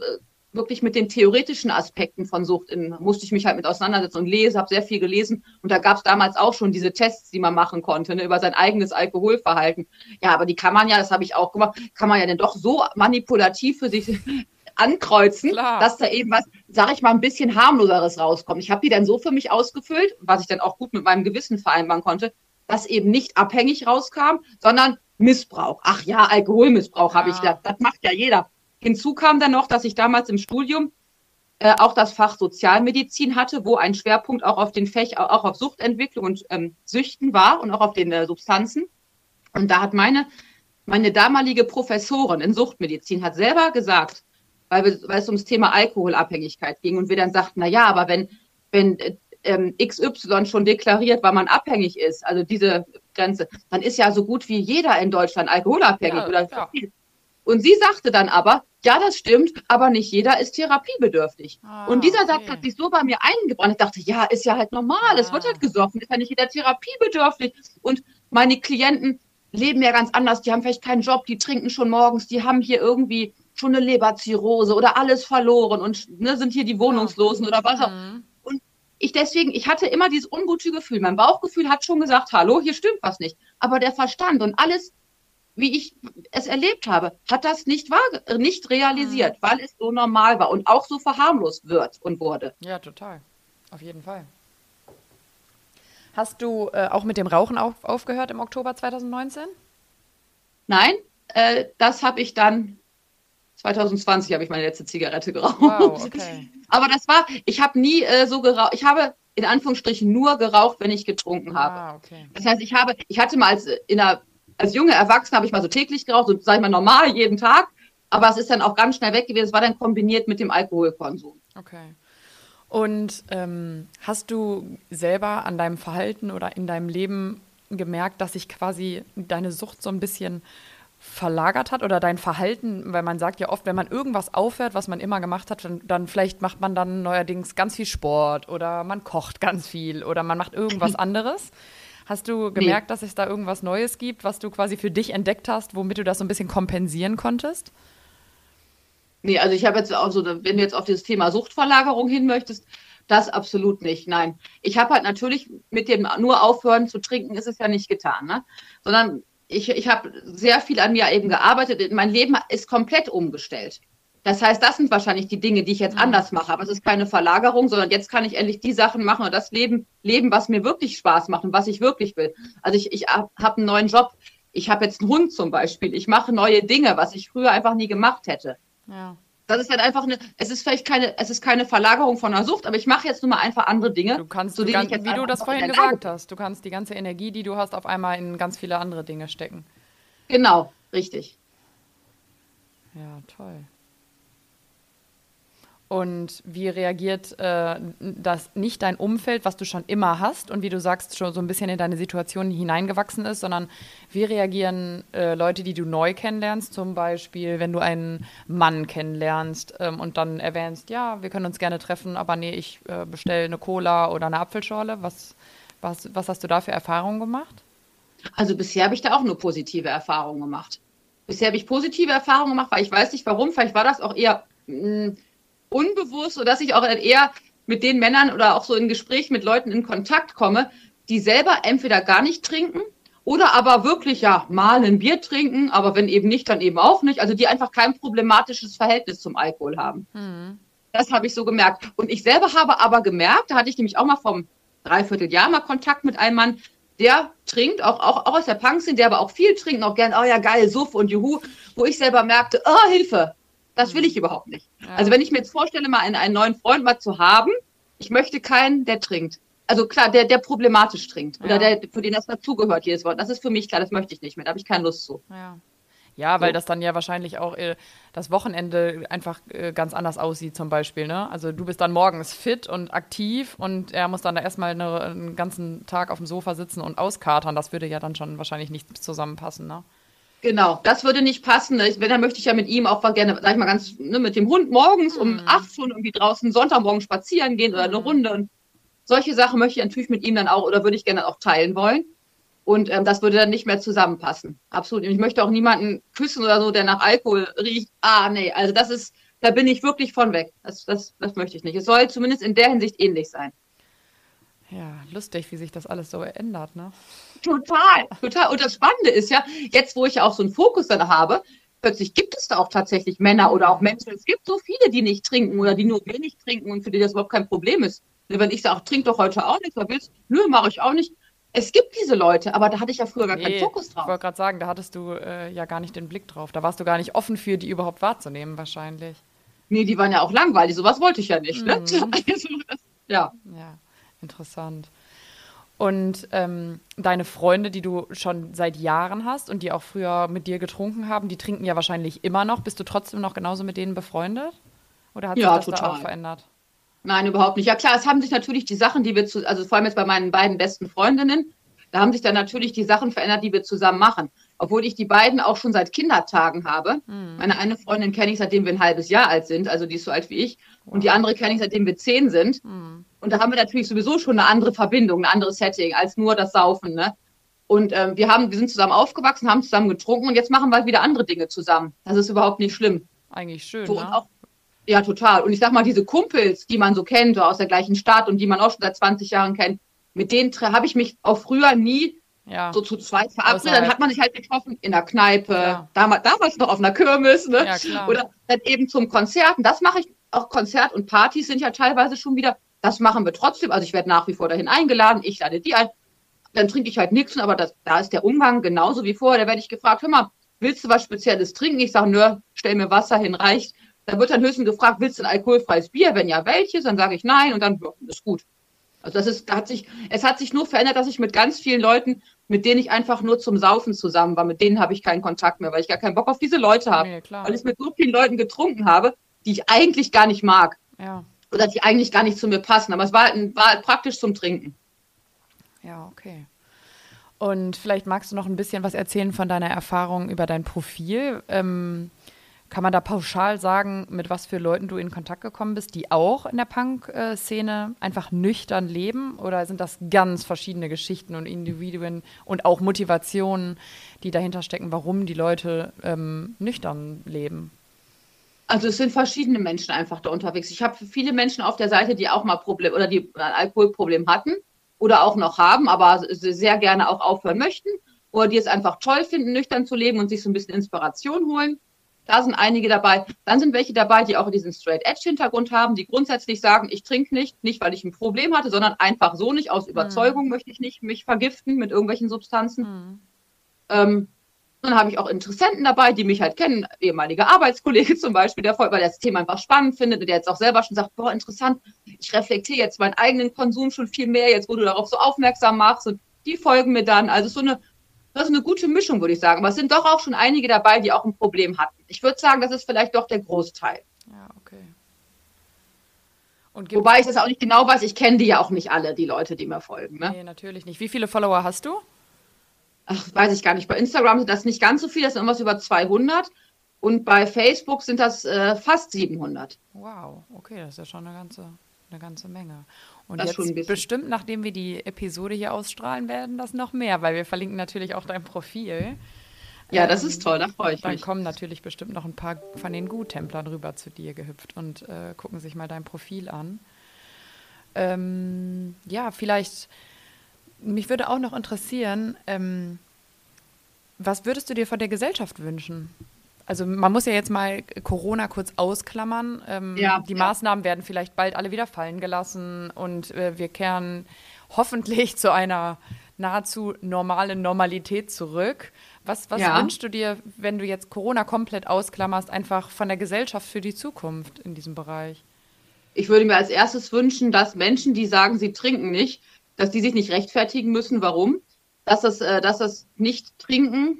wirklich mit den theoretischen Aspekten von Sucht in, musste ich mich halt mit auseinandersetzen und lese, habe sehr viel gelesen. Und da gab es damals auch schon diese Tests, die man machen konnte, ne, über sein eigenes Alkoholverhalten. Ja, aber die kann man ja, das habe ich auch gemacht, kann man ja denn doch so manipulativ für sich ankreuzen, Klar. dass da eben was, sag ich mal, ein bisschen harmloseres rauskommt. Ich habe die dann so für mich ausgefüllt, was ich dann auch gut mit meinem Gewissen vereinbaren konnte, dass eben nicht abhängig rauskam, sondern Missbrauch. Ach ja, Alkoholmissbrauch ja. habe ich gedacht. Das macht ja jeder. Hinzu kam dann noch, dass ich damals im Studium äh, auch das Fach Sozialmedizin hatte, wo ein Schwerpunkt auch auf den Fäch, auch auf Suchtentwicklung und ähm, Süchten war und auch auf den äh, Substanzen. Und da hat meine, meine damalige Professorin in Suchtmedizin hat selber gesagt, weil, wir, weil es ums Thema Alkoholabhängigkeit ging und wir dann sagten, na ja, aber wenn, wenn äh, ähm, XY schon deklariert, weil man abhängig ist, also diese Grenze, dann ist ja so gut wie jeder in Deutschland alkoholabhängig ja, oder ja. Und sie sagte dann aber, ja, das stimmt, aber nicht jeder ist therapiebedürftig. Ah, und dieser okay. Satz hat sich so bei mir eingebrannt. Ich dachte, ja, ist ja halt normal, es wird halt gesoffen, ist ja nicht jeder therapiebedürftig. Und meine Klienten leben ja ganz anders, die haben vielleicht keinen Job, die trinken schon morgens, die haben hier irgendwie schon eine Leberzirrhose oder alles verloren und ne, sind hier die Wohnungslosen ja. oder was auch. Mhm. Und ich deswegen, ich hatte immer dieses ungute Gefühl. Mein Bauchgefühl hat schon gesagt, hallo, hier stimmt was nicht. Aber der Verstand und alles wie ich es erlebt habe, hat das nicht, wahr, nicht realisiert, mhm. weil es so normal war und auch so verharmlost wird und wurde.
Ja, total. Auf jeden Fall. Hast du äh, auch mit dem Rauchen auf, aufgehört im Oktober 2019?
Nein, äh, das habe ich dann 2020 habe ich meine letzte Zigarette geraucht.
Wow, okay.
Aber das war, ich habe nie äh, so geraucht. Ich habe in Anführungsstrichen nur geraucht, wenn ich getrunken habe. Ah, okay. Das heißt, ich habe, ich hatte mal als in einer als junge Erwachsene habe ich mal so täglich geraucht, so sage ich mal normal jeden Tag. Aber es ist dann auch ganz schnell weg gewesen. Es war dann kombiniert mit dem Alkoholkonsum.
Okay. Und ähm, hast du selber an deinem Verhalten oder in deinem Leben gemerkt, dass sich quasi deine Sucht so ein bisschen verlagert hat oder dein Verhalten, weil man sagt ja oft, wenn man irgendwas aufhört, was man immer gemacht hat, dann, dann, vielleicht macht man dann neuerdings ganz viel Sport oder man kocht ganz viel oder man macht irgendwas anderes. Hast du gemerkt, nee. dass es da irgendwas Neues gibt, was du quasi für dich entdeckt hast, womit du das so ein bisschen kompensieren konntest?
Nee, also ich habe jetzt auch so, wenn du jetzt auf dieses Thema Suchtverlagerung hin möchtest, das absolut nicht. Nein. Ich habe halt natürlich mit dem nur aufhören zu trinken, ist es ja nicht getan, ne? Sondern ich, ich habe sehr viel an mir eben gearbeitet. Mein Leben ist komplett umgestellt. Das heißt, das sind wahrscheinlich die Dinge, die ich jetzt anders mache. Aber es ist keine Verlagerung, sondern jetzt kann ich endlich die Sachen machen und das Leben leben, was mir wirklich Spaß macht und was ich wirklich will. Also ich, ich habe einen neuen Job. Ich habe jetzt einen Hund zum Beispiel. Ich mache neue Dinge, was ich früher einfach nie gemacht hätte. Ja. Das ist halt einfach eine, es ist vielleicht keine, es ist keine Verlagerung von einer Sucht, aber ich mache jetzt nur mal einfach andere Dinge.
Du kannst, du ganz, wie du das vorhin gesagt hast, du kannst die ganze Energie, die du hast, auf einmal in ganz viele andere Dinge stecken.
Genau, richtig.
Ja, toll. Und wie reagiert äh, das nicht dein Umfeld, was du schon immer hast und wie du sagst, schon so ein bisschen in deine Situation hineingewachsen ist, sondern wie reagieren äh, Leute, die du neu kennenlernst, zum Beispiel, wenn du einen Mann kennenlernst ähm, und dann erwähnst, ja, wir können uns gerne treffen, aber nee, ich äh, bestelle eine Cola oder eine Apfelschorle. Was, was, was hast du da für Erfahrungen gemacht?
Also bisher habe ich da auch nur positive Erfahrungen gemacht. Bisher habe ich positive Erfahrungen gemacht, weil ich weiß nicht warum, vielleicht war das auch eher. Mh, mm, unbewusst, sodass ich auch eher mit den Männern oder auch so in Gespräch mit Leuten in Kontakt komme, die selber entweder gar nicht trinken oder aber wirklich ja mal ein Bier trinken, aber wenn eben nicht, dann eben auch nicht. Also die einfach kein problematisches Verhältnis zum Alkohol haben. Mhm. Das habe ich so gemerkt. Und ich selber habe aber gemerkt, da hatte ich nämlich auch mal vom Dreivierteljahr mal Kontakt mit einem Mann, der trinkt, auch, auch, auch aus der Punk-Szene, der aber auch viel trinkt, auch gern, oh ja, geil, Suff und Juhu, wo ich selber merkte, oh, Hilfe, das will ich überhaupt nicht. Ja. Also wenn ich mir jetzt vorstelle, mal einen, einen neuen Freund mal zu haben, ich möchte keinen, der trinkt. Also klar, der, der problematisch trinkt ja. oder der, für den das dazugehört, jedes Wort. Das ist für mich klar, das möchte ich nicht mehr. Da habe ich keine Lust zu.
Ja. Ja, weil so. das dann ja wahrscheinlich auch äh, das Wochenende einfach äh, ganz anders aussieht, zum Beispiel. Ne? Also du bist dann morgens fit und aktiv und er muss dann da erstmal eine, einen ganzen Tag auf dem Sofa sitzen und auskatern. Das würde ja dann schon wahrscheinlich nicht zusammenpassen. Ne?
Genau, das würde nicht passen. Wenn, dann möchte ich ja mit ihm auch gerne, sag ich mal ganz, ne, mit dem Hund morgens mhm. um acht schon irgendwie draußen Sonntagmorgen spazieren gehen oder eine mhm. Runde. Und solche Sachen möchte ich natürlich mit ihm dann auch oder würde ich gerne auch teilen wollen. Und ähm, das würde dann nicht mehr zusammenpassen. Absolut. Und ich möchte auch niemanden küssen oder so, der nach Alkohol riecht. Ah, nee, also das ist, da bin ich wirklich von weg. Das, das, das möchte ich nicht. Es soll zumindest in der Hinsicht ähnlich sein.
Ja, lustig, wie sich das alles so ändert, ne?
Total, total. Und das Spannende ist ja, jetzt wo ich ja auch so einen Fokus dann habe, plötzlich gibt es da auch tatsächlich Männer oder auch Menschen. Es gibt so viele, die nicht trinken oder die nur wenig trinken und für die das überhaupt kein Problem ist. Wenn ich sage, trink doch heute auch nichts, was willst Nö, mache ich auch nicht. Es gibt diese Leute, aber da hatte ich ja früher gar nee, keinen Fokus drauf.
Ich wollte gerade sagen, da hattest du äh, ja gar nicht den Blick drauf. Da warst du gar nicht offen für, die überhaupt wahrzunehmen, wahrscheinlich.
Nee, die waren ja auch langweilig. Sowas wollte ich ja nicht. Ne?
Mhm. ja. Ja, interessant. Und ähm, deine Freunde, die du schon seit Jahren hast und die auch früher mit dir getrunken haben, die trinken ja wahrscheinlich immer noch. Bist du trotzdem noch genauso mit denen befreundet? Oder hat
ja,
sich das
total.
da auch verändert?
Nein, überhaupt nicht. Ja klar, es haben sich natürlich die Sachen, die wir zu, also vor allem jetzt bei meinen beiden besten Freundinnen, da haben sich dann natürlich die Sachen verändert, die wir zusammen machen. Obwohl ich die beiden auch schon seit Kindertagen habe. Mhm. Meine eine Freundin kenne ich, seitdem wir ein halbes Jahr alt sind, also die ist so alt wie ich. Und die andere kenne ich, seitdem wir zehn sind. Mhm. Und da haben wir natürlich sowieso schon eine andere Verbindung, ein anderes Setting als nur das Saufen. Ne? Und ähm, wir, haben, wir sind zusammen aufgewachsen, haben zusammen getrunken und jetzt machen wir halt wieder andere Dinge zusammen. Das ist überhaupt nicht schlimm.
Eigentlich schön.
So,
ne?
auch, ja, total. Und ich sag mal, diese Kumpels, die man so kennt, aus der gleichen Stadt und die man auch schon seit 20 Jahren kennt, mit denen habe ich mich auch früher nie ja. so zu zweit verabredet. Dann hat man sich halt getroffen in der Kneipe, ja. damals, damals noch auf einer Kirmes, ne? Ja, Oder dann eben zum Konzert. Und das mache ich auch Konzert und Partys sind ja teilweise schon wieder, das machen wir trotzdem. Also ich werde nach wie vor dahin eingeladen, ich lade die ein. Dann trinke ich halt nichts, aber das, da ist der Umgang genauso wie vorher. Da werde ich gefragt, hör mal, willst du was Spezielles trinken? Ich sage, nö, stell mir Wasser hin, reicht. Da wird dann höchstens gefragt, willst du ein alkoholfreies Bier? Wenn ja, welches? Dann sage ich nein und dann ist gut. Also das ist, da hat sich, es hat sich nur verändert, dass ich mit ganz vielen Leuten, mit denen ich einfach nur zum Saufen zusammen war, mit denen habe ich keinen Kontakt mehr, weil ich gar keinen Bock auf diese Leute habe. Nee, weil ich mit so vielen Leuten getrunken habe, die ich eigentlich gar nicht mag.
Ja.
Oder die eigentlich gar nicht zu mir passen. Aber es war, war praktisch zum Trinken.
Ja, okay. Und vielleicht magst du noch ein bisschen was erzählen von deiner Erfahrung über dein Profil. Ähm, kann man da pauschal sagen, mit was für Leuten du in Kontakt gekommen bist, die auch in der Punk-Szene einfach nüchtern leben? Oder sind das ganz verschiedene Geschichten und Individuen und auch Motivationen, die dahinter stecken, warum die Leute ähm, nüchtern leben?
Also es sind verschiedene Menschen einfach da unterwegs. Ich habe viele Menschen auf der Seite, die auch mal Problem oder die ein Alkoholproblem hatten oder auch noch haben, aber sehr gerne auch aufhören möchten oder die es einfach toll finden, nüchtern zu leben und sich so ein bisschen Inspiration holen. Da sind einige dabei. Dann sind welche dabei, die auch diesen Straight Edge Hintergrund haben, die grundsätzlich sagen, ich trinke nicht, nicht weil ich ein Problem hatte, sondern einfach so nicht. Aus Überzeugung mhm. möchte ich nicht mich vergiften mit irgendwelchen Substanzen. Mhm. Ähm, dann habe ich auch Interessenten dabei, die mich halt kennen, ehemalige Arbeitskollege zum Beispiel, der voll, weil das Thema einfach spannend findet und der jetzt auch selber schon sagt, boah, interessant, ich reflektiere jetzt meinen eigenen Konsum schon viel mehr, jetzt wo du darauf so aufmerksam machst und die folgen mir dann. Also so eine das ist eine gute Mischung, würde ich sagen. Aber es sind doch auch schon einige dabei, die auch ein Problem hatten. Ich würde sagen, das ist vielleicht doch der Großteil.
Ja, okay.
Wobei ich das auch nicht genau weiß, ich kenne die ja auch nicht alle, die Leute, die mir folgen. Ne?
Nee, natürlich nicht. Wie viele Follower hast du?
Ach, weiß ich gar nicht. Bei Instagram sind das nicht ganz so viele, das sind irgendwas über 200. Und bei Facebook sind das äh, fast 700.
Wow, okay, das ist ja schon eine ganze, eine ganze Menge. Und das jetzt bestimmt, nachdem wir die Episode hier ausstrahlen werden, das noch mehr, weil wir verlinken natürlich auch dein Profil.
Ja, das ist toll, da freue ich
dann
mich.
Dann kommen natürlich bestimmt noch ein paar von den Gut-Templern rüber zu dir gehüpft und äh, gucken sich mal dein Profil an. Ähm, ja, vielleicht, mich würde auch noch interessieren, ähm, was würdest du dir von der Gesellschaft wünschen? Also man muss ja jetzt mal Corona kurz ausklammern. Ähm, ja, die ja. Maßnahmen werden vielleicht bald alle wieder fallen gelassen und äh, wir kehren hoffentlich zu einer nahezu normalen Normalität zurück. Was, was ja. wünschst du dir, wenn du jetzt Corona komplett ausklammerst, einfach von der Gesellschaft für die Zukunft in diesem Bereich?
Ich würde mir als erstes wünschen, dass Menschen, die sagen, sie trinken nicht, dass die sich nicht rechtfertigen müssen, warum. Dass das, äh, dass das Nicht-Trinken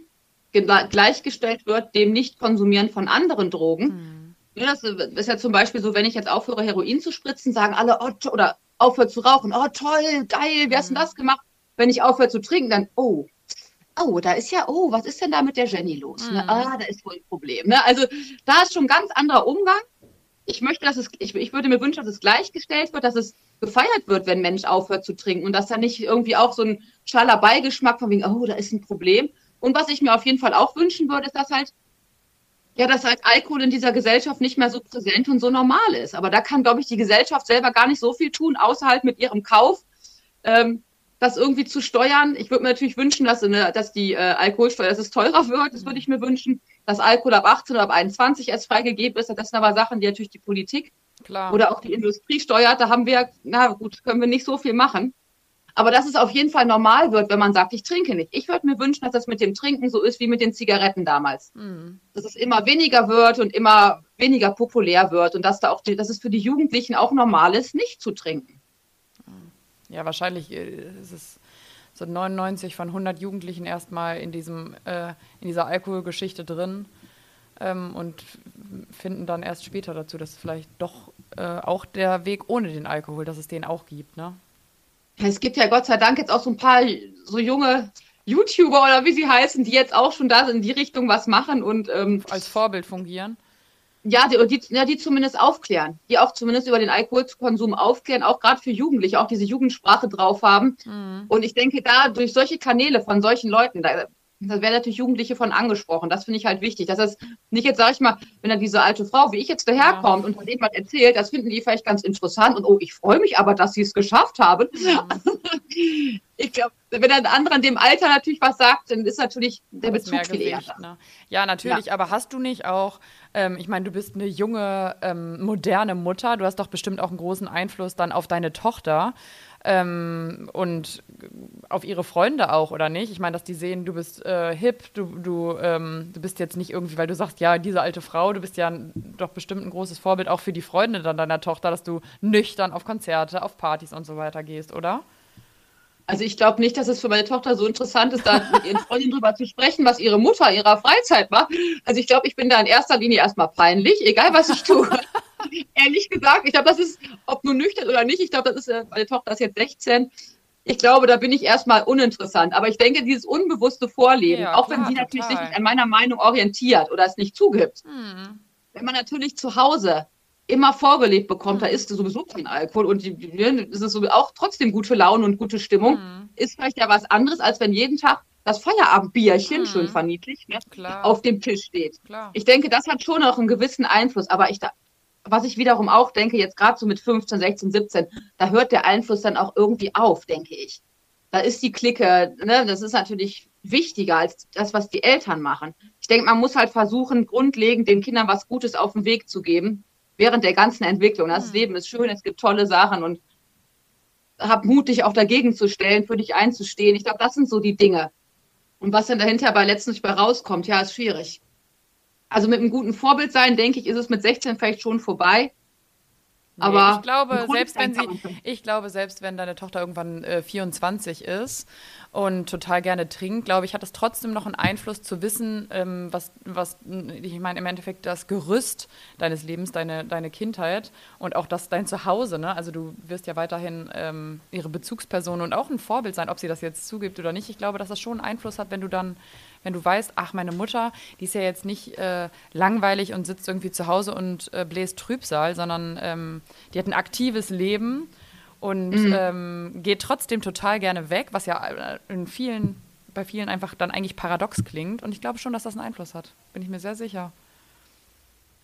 gleichgestellt wird dem Nicht-Konsumieren von anderen Drogen. Mhm. Das ist ja zum Beispiel so, wenn ich jetzt aufhöre, Heroin zu spritzen, sagen alle, oh, oder aufhöre zu rauchen, oh toll, geil, wie hast du mhm. das gemacht? Wenn ich aufhöre zu trinken, dann, oh, oh, da ist ja, oh, was ist denn da mit der Jenny los? Mhm. Ne? Ah, da ist wohl ein Problem. Ne? Also da ist schon ein ganz anderer Umgang. Ich möchte, dass es, ich, ich würde mir wünschen, dass es gleichgestellt wird, dass es gefeiert wird, wenn ein Mensch aufhört zu trinken und dass da nicht irgendwie auch so ein schaler Beigeschmack von wegen, oh, da ist ein Problem, und was ich mir auf jeden Fall auch wünschen würde, ist, dass halt, ja, dass halt Alkohol in dieser Gesellschaft nicht mehr so präsent und so normal ist. Aber da kann, glaube ich, die Gesellschaft selber gar nicht so viel tun, außer halt mit ihrem Kauf, ähm, das irgendwie zu steuern. Ich würde mir natürlich wünschen, dass, eine, dass die äh, Alkoholsteuer, dass es teurer wird. Das würde ich mir wünschen, dass Alkohol ab 18 oder ab 21 erst freigegeben ist. Das sind aber Sachen, die natürlich die Politik Klar. oder auch die Industrie steuert. Da haben wir, na gut, können wir nicht so viel machen. Aber dass es auf jeden Fall normal wird, wenn man sagt, ich trinke nicht. Ich würde mir wünschen, dass das mit dem Trinken so ist wie mit den Zigaretten damals. Mhm. Dass es immer weniger wird und immer weniger populär wird und dass da auch, die, dass es für die Jugendlichen auch normal ist, nicht zu trinken.
Ja, wahrscheinlich äh, ist es so 99 von 100 Jugendlichen erstmal in diesem äh, in dieser Alkoholgeschichte drin ähm, und finden dann erst später dazu, dass vielleicht doch äh, auch der Weg ohne den Alkohol, dass es den auch gibt, ne?
Es gibt ja Gott sei Dank jetzt auch so ein paar so junge YouTuber oder wie sie heißen, die jetzt auch schon da in die Richtung was machen und ähm,
als Vorbild fungieren.
Ja die, die, ja, die zumindest aufklären, die auch zumindest über den Alkoholkonsum aufklären, auch gerade für Jugendliche, auch diese Jugendsprache drauf haben. Mhm. Und ich denke, da durch solche Kanäle von solchen Leuten, da da werden natürlich Jugendliche von angesprochen. Das finde ich halt wichtig. Dass das nicht jetzt, sage ich mal, wenn dann diese alte Frau, wie ich jetzt daherkommt ja. und von dem was erzählt, das finden die vielleicht ganz interessant und oh, ich freue mich aber, dass sie es geschafft haben. Ja. ich glaube, wenn ein anderer in dem Alter natürlich was sagt, dann ist natürlich der das Bezug viel eher.
Ne? Ja, natürlich, ja. aber hast du nicht auch, ähm, ich meine, du bist eine junge, ähm, moderne Mutter, du hast doch bestimmt auch einen großen Einfluss dann auf deine Tochter ähm, und auf ihre Freunde auch, oder nicht? Ich meine, dass die sehen, du bist äh, hip, du, du, ähm, du bist jetzt nicht irgendwie, weil du sagst, ja, diese alte Frau, du bist ja doch bestimmt ein großes Vorbild auch für die Freunde dann deiner Tochter, dass du nüchtern auf Konzerte, auf Partys und so weiter gehst, oder?
Also ich glaube nicht, dass es für meine Tochter so interessant ist, da mit ihren Freundinnen drüber zu sprechen, was ihre Mutter ihrer Freizeit macht. Also ich glaube, ich bin da in erster Linie erstmal peinlich, egal was ich tue. ehrlich gesagt, ich glaube, das ist, ob nur nüchtern oder nicht, ich glaube, das ist, äh, meine Tochter ist jetzt 16. Ich glaube, da bin ich erstmal uninteressant. Aber ich denke, dieses unbewusste Vorleben, ja, auch klar, wenn sie natürlich total. sich nicht an meiner Meinung orientiert oder es nicht zugibt, hm. wenn man natürlich zu Hause immer vorgelebt bekommt, hm. da ist sowieso kein Alkohol und es ist auch trotzdem gute Laune und gute Stimmung, hm. ist vielleicht ja was anderes, als wenn jeden Tag das Feierabendbierchen, hm. schön verniedlicht, ne, auf dem Tisch steht. Klar. Ich denke, das hat schon auch einen gewissen Einfluss, aber ich, was ich wiederum auch denke, jetzt gerade so mit 15, 16, 17, da hört der Einfluss dann auch irgendwie auf, denke ich. Da ist die Clique, ne, das ist natürlich wichtiger als das, was die Eltern machen. Ich denke, man muss halt versuchen, grundlegend den Kindern was Gutes auf den Weg zu geben, während der ganzen Entwicklung. Das mhm. Leben ist schön, es gibt tolle Sachen und hab Mut, dich auch dagegen zu stellen, für dich einzustehen. Ich glaube, das sind so die Dinge. Und was dann dahinter bei letztendlich bei rauskommt, ja, ist schwierig. Also mit einem guten Vorbild sein, denke ich, ist es mit 16 vielleicht schon vorbei.
Nee, aber ich glaube, selbst wenn sie, ich glaube, selbst wenn deine Tochter irgendwann äh, 24 ist und total gerne trinkt, glaube ich, hat es trotzdem noch einen Einfluss zu wissen, ähm, was, was, ich meine, im Endeffekt das Gerüst deines Lebens, deine, deine Kindheit und auch das dein Zuhause, ne? Also du wirst ja weiterhin ähm, ihre Bezugsperson und auch ein Vorbild sein, ob sie das jetzt zugibt oder nicht. Ich glaube, dass das schon einen Einfluss hat, wenn du dann wenn du weißt, ach, meine Mutter, die ist ja jetzt nicht äh, langweilig und sitzt irgendwie zu Hause und äh, bläst Trübsal, sondern ähm, die hat ein aktives Leben und mhm. ähm, geht trotzdem total gerne weg, was ja äh, in vielen, bei vielen einfach dann eigentlich paradox klingt. Und ich glaube schon, dass das einen Einfluss hat. Bin ich mir sehr sicher.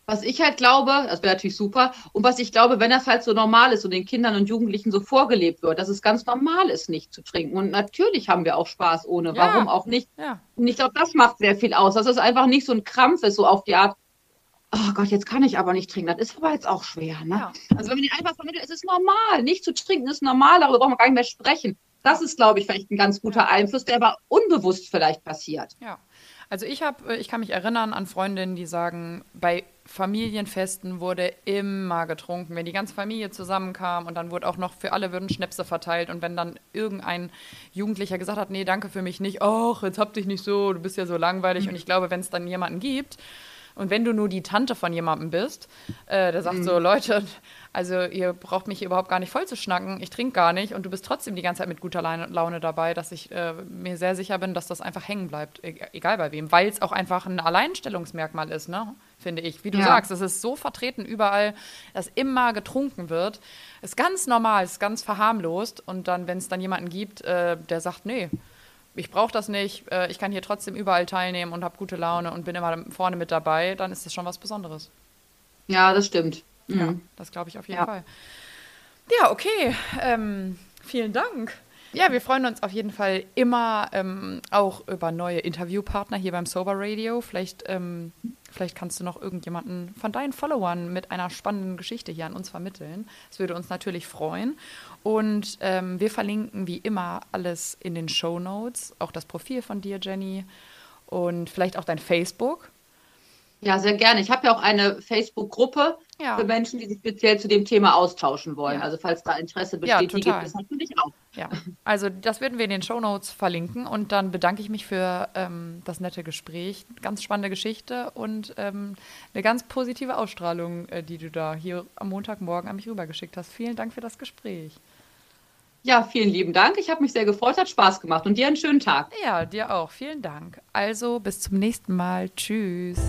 Was ich halt glaube, das wäre natürlich super, und was ich glaube, wenn das halt so normal ist und den Kindern und Jugendlichen so vorgelebt wird, dass es ganz normal ist, nicht zu trinken. Und natürlich haben wir auch Spaß ohne, ja. warum auch nicht? Ja. Und ich glaube, das macht sehr viel aus, dass es einfach nicht so ein Krampf ist, so auf die Art, oh Gott, jetzt kann ich aber nicht trinken. Das ist aber jetzt auch schwer. Ne? Ja. Also wenn man den einfach vermittelt, es ist normal, nicht zu trinken ist normal, darüber brauchen wir gar nicht mehr sprechen. Das ist, glaube ich, vielleicht ein ganz guter Einfluss, der aber unbewusst vielleicht passiert.
Ja. Also ich habe, äh, ich kann mich erinnern an Freundinnen, die sagen, bei Familienfesten wurde immer getrunken. Wenn die ganze Familie zusammenkam und dann wurde auch noch für alle würden Schnäpse verteilt und wenn dann irgendein Jugendlicher gesagt hat, nee, danke für mich nicht, ach, jetzt hab dich nicht so, du bist ja so langweilig. Mhm. Und ich glaube, wenn es dann jemanden gibt, und wenn du nur die Tante von jemandem bist, äh, der sagt mhm. so, Leute, also ihr braucht mich überhaupt gar nicht voll zu schnacken, ich trinke gar nicht und du bist trotzdem die ganze Zeit mit guter Laune dabei, dass ich äh, mir sehr sicher bin, dass das einfach hängen bleibt, e egal bei wem, weil es auch einfach ein Alleinstellungsmerkmal ist, ne? finde ich. Wie du ja. sagst, es ist so vertreten überall, dass immer getrunken wird. Ist ganz normal, ist ganz verharmlost und dann, wenn es dann jemanden gibt, äh, der sagt, nee, ich brauche das nicht, äh, ich kann hier trotzdem überall teilnehmen und habe gute Laune und bin immer vorne mit dabei, dann ist das schon was Besonderes.
Ja, das stimmt.
Mhm. Ja, das glaube ich auf jeden ja. Fall. Ja, okay. Ähm, vielen Dank. Ja, wir freuen uns auf jeden Fall immer ähm, auch über neue Interviewpartner hier beim Sober Radio. Vielleicht ähm, vielleicht kannst du noch irgendjemanden von deinen Followern mit einer spannenden Geschichte hier an uns vermitteln. Das würde uns natürlich freuen. Und ähm, wir verlinken wie immer alles in den Show Notes, auch das Profil von dir, Jenny, und vielleicht auch dein Facebook.
Ja, sehr gerne. Ich habe ja auch eine Facebook-Gruppe ja. für Menschen, die sich speziell zu dem Thema austauschen wollen. Ja. Also falls da Interesse besteht, ja, die gibt es natürlich auch.
Ja, also das werden wir in den Show Notes verlinken und dann bedanke ich mich für ähm, das nette Gespräch. Ganz spannende Geschichte und ähm, eine ganz positive Ausstrahlung, äh, die du da hier am Montagmorgen an mich rübergeschickt hast. Vielen Dank für das Gespräch.
Ja, vielen lieben Dank. Ich habe mich sehr gefreut, hat Spaß gemacht und dir einen schönen Tag.
Ja, dir auch. Vielen Dank. Also bis zum nächsten Mal. Tschüss.